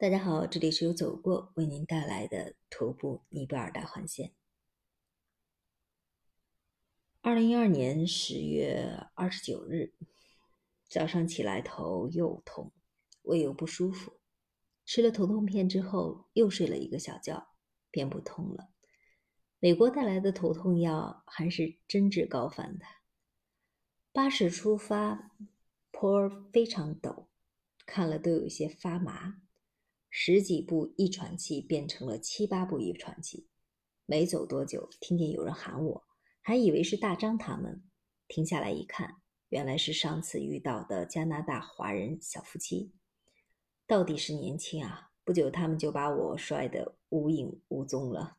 大家好，这里是由走过为您带来的徒步尼泊尔大环线。二零一二年十月二十九日早上起来头又痛，胃又不舒服，吃了头痛片之后又睡了一个小觉，便不痛了。美国带来的头痛药还是真治高反的。巴士出发，坡非常陡，看了都有些发麻。十几步一喘气变成了七八步一喘气，没走多久，听见有人喊我，还以为是大张他们。停下来一看，原来是上次遇到的加拿大华人小夫妻。到底是年轻啊！不久他们就把我摔得无影无踪了。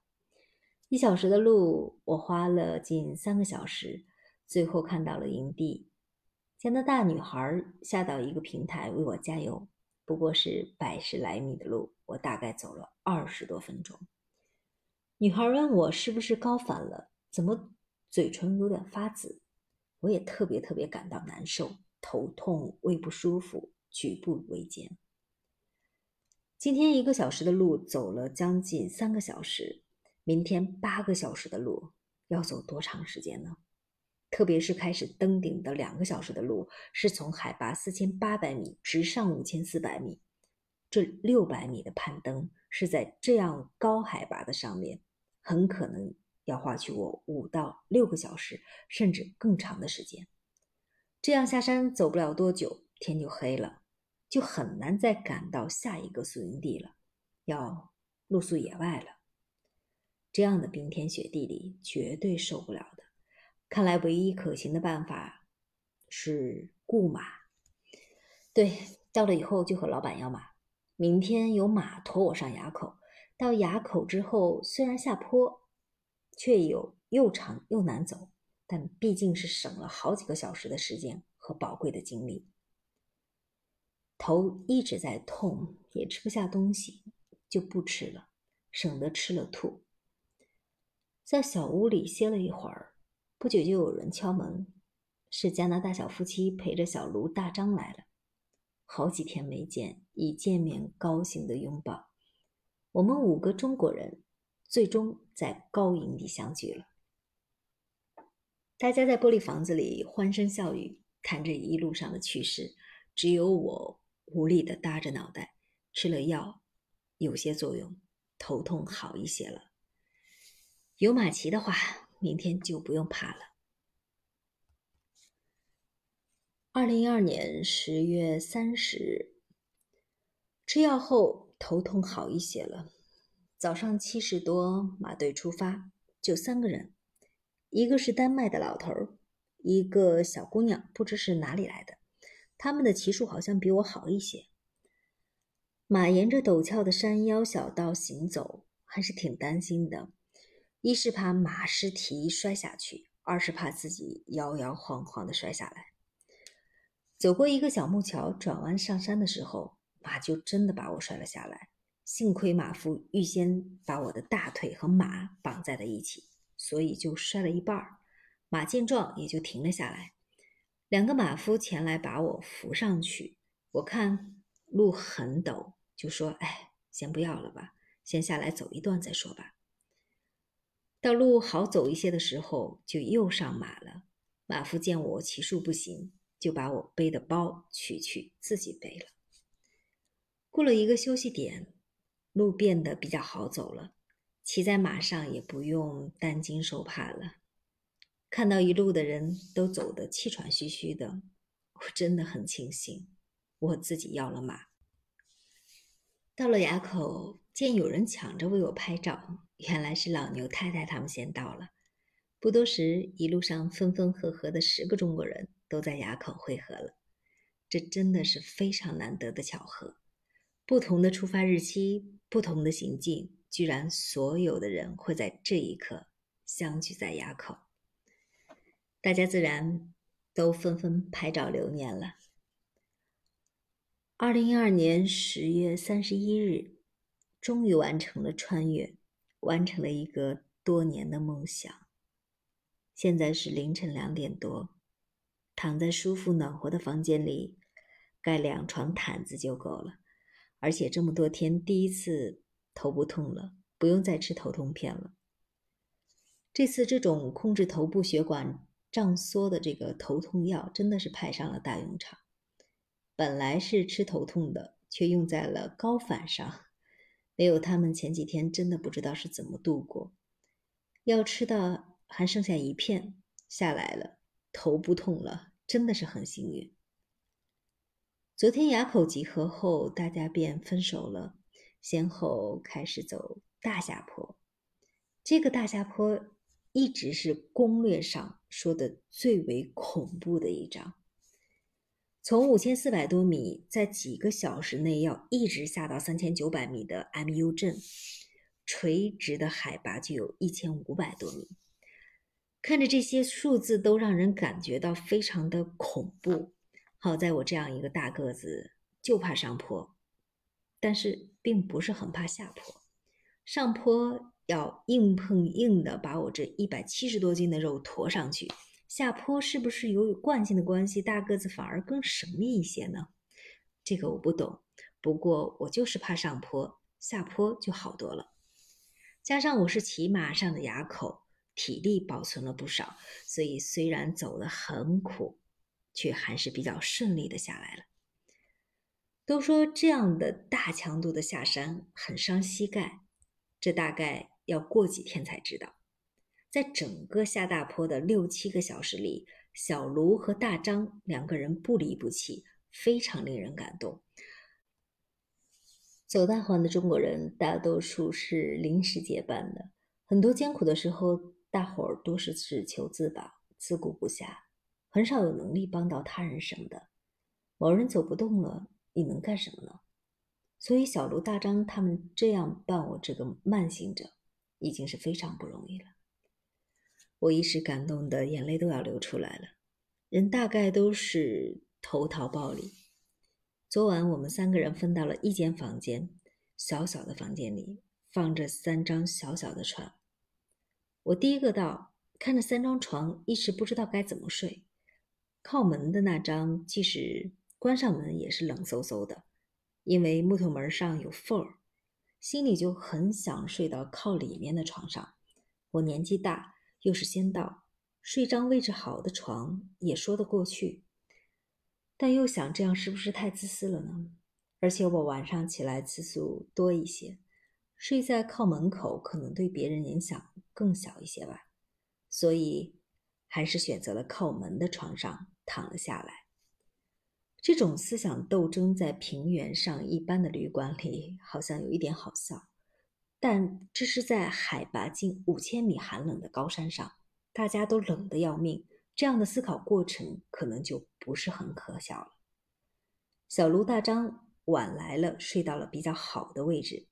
一小时的路，我花了近三个小时，最后看到了营地。加拿大女孩下到一个平台为我加油。不过是百十来米的路，我大概走了二十多分钟。女孩问我是不是高反了，怎么嘴唇有点发紫？我也特别特别感到难受，头痛、胃不舒服、举步维艰。今天一个小时的路走了将近三个小时，明天八个小时的路要走多长时间呢？特别是开始登顶的两个小时的路，是从海拔四千八百米直上五千四百米，这六百米的攀登是在这样高海拔的上面，很可能要花去我五到六个小时，甚至更长的时间。这样下山走不了多久，天就黑了，就很难再赶到下一个宿营地了，要露宿野外了。这样的冰天雪地里，绝对受不了。看来唯一可行的办法是雇马。对，到了以后就和老板要马。明天有马驮我上垭口。到垭口之后，虽然下坡，却有又长又难走，但毕竟是省了好几个小时的时间和宝贵的精力。头一直在痛，也吃不下东西，就不吃了，省得吃了吐。在小屋里歇了一会儿。不久就有人敲门，是加拿大小夫妻陪着小卢大张来了。好几天没见，一见面高兴的拥抱。我们五个中国人最终在高营地相聚了。大家在玻璃房子里欢声笑语，谈着一路上的趣事，只有我无力的搭着脑袋，吃了药，有些作用，头痛好一些了。有马奇的话。明天就不用怕了。二零一二年十月三十日，吃药后头痛好一些了。早上七时多，马队出发，就三个人，一个是丹麦的老头儿，一个小姑娘，不知是哪里来的。他们的骑术好像比我好一些。马沿着陡峭的山腰小道行走，还是挺担心的。一是怕马失蹄摔下去，二是怕自己摇摇晃晃的摔下来。走过一个小木桥，转弯上山的时候，马就真的把我摔了下来。幸亏马夫预先把我的大腿和马绑在了一起，所以就摔了一半儿。马见状也就停了下来。两个马夫前来把我扶上去。我看路很陡，就说：“哎，先不要了吧，先下来走一段再说吧。”到路好走一些的时候，就又上马了。马夫见我骑术不行，就把我背的包取去，自己背了。过了一个休息点，路变得比较好走了，骑在马上也不用担惊受怕了。看到一路的人都走得气喘吁吁的，我真的很庆幸我自己要了马。到了垭口，见有人抢着为我拍照。原来是老牛太太他们先到了，不多时，一路上分分合合的十个中国人都在垭口汇合了。这真的是非常难得的巧合，不同的出发日期，不同的行径，居然所有的人会在这一刻相聚在垭口。大家自然都纷纷拍照留念了。二零一二年十月三十一日，终于完成了穿越。完成了一个多年的梦想。现在是凌晨两点多，躺在舒服暖和的房间里，盖两床毯子就够了。而且这么多天第一次头不痛了，不用再吃头痛片了。这次这种控制头部血管胀缩的这个头痛药真的是派上了大用场。本来是吃头痛的，却用在了高反上。没有他们，前几天真的不知道是怎么度过。药吃的还剩下一片下来了，头不痛了，真的是很幸运。昨天崖口集合后，大家便分手了，先后开始走大下坡。这个大下坡一直是攻略上说的最为恐怖的一章。从五千四百多米，在几个小时内要一直下到三千九百米的 MU 镇，垂直的海拔就有一千五百多米。看着这些数字，都让人感觉到非常的恐怖。好在我这样一个大个子，就怕上坡，但是并不是很怕下坡。上坡要硬碰硬的把我这一百七十多斤的肉驮上去。下坡是不是由于惯性的关系，大个子反而更省力一些呢？这个我不懂。不过我就是怕上坡，下坡就好多了。加上我是骑马上的垭口，体力保存了不少，所以虽然走得很苦，却还是比较顺利的下来了。都说这样的大强度的下山很伤膝盖，这大概要过几天才知道。在整个下大坡的六七个小时里，小卢和大张两个人不离不弃，非常令人感动。走大环的中国人大多数是临时结伴的，很多艰苦的时候，大伙儿多是只求自保，自顾不暇，很少有能力帮到他人什么的。某人走不动了，你能干什么呢？所以小卢、大张他们这样伴我这个慢行者，已经是非常不容易了。我一时感动的眼泪都要流出来了，人大概都是投桃报李。昨晚我们三个人分到了一间房间，小小的房间里放着三张小小的床。我第一个到，看着三张床，一时不知道该怎么睡。靠门的那张，即使关上门也是冷飕飕的，因为木头门上有缝儿，心里就很想睡到靠里面的床上。我年纪大。又是先到，睡张位置好的床也说得过去，但又想这样是不是太自私了呢？而且我晚上起来次数多一些，睡在靠门口可能对别人影响更小一些吧，所以还是选择了靠门的床上躺了下来。这种思想斗争在平原上一般的旅馆里好像有一点好笑。但这是在海拔近五千米寒冷的高山上，大家都冷得要命，这样的思考过程可能就不是很可笑了。小卢、大张晚来了，睡到了比较好的位置，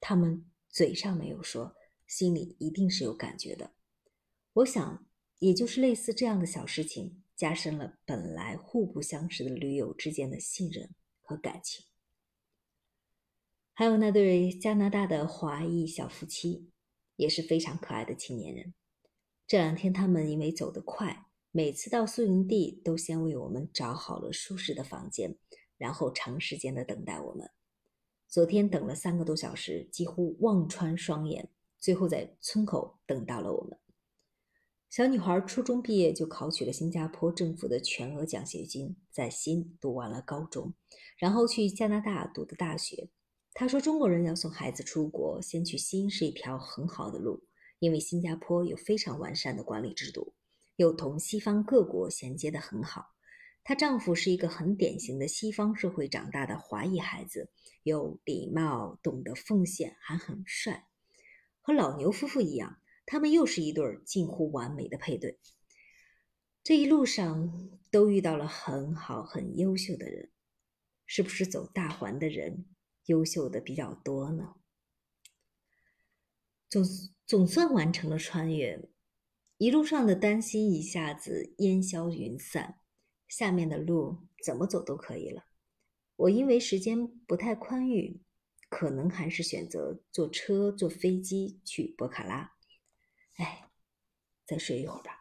他们嘴上没有说，心里一定是有感觉的。我想，也就是类似这样的小事情，加深了本来互不相识的驴友之间的信任和感情。还有那对加拿大的华裔小夫妻，也是非常可爱的青年人。这两天他们因为走得快，每次到宿营地都先为我们找好了舒适的房间，然后长时间的等待我们。昨天等了三个多小时，几乎望穿双眼，最后在村口等到了我们。小女孩初中毕业就考取了新加坡政府的全额奖学金，在新读完了高中，然后去加拿大读的大学。他说：“中国人要送孩子出国，先去新是一条很好的路，因为新加坡有非常完善的管理制度，又同西方各国衔接的很好。她丈夫是一个很典型的西方社会长大的华裔孩子，有礼貌，懂得奉献，还很帅。和老牛夫妇一样，他们又是一对近乎完美的配对。这一路上都遇到了很好、很优秀的人，是不是走大环的人？”优秀的比较多呢，总总算完成了穿越，一路上的担心一下子烟消云散，下面的路怎么走都可以了。我因为时间不太宽裕，可能还是选择坐车、坐飞机去博卡拉。哎，再睡一会儿吧。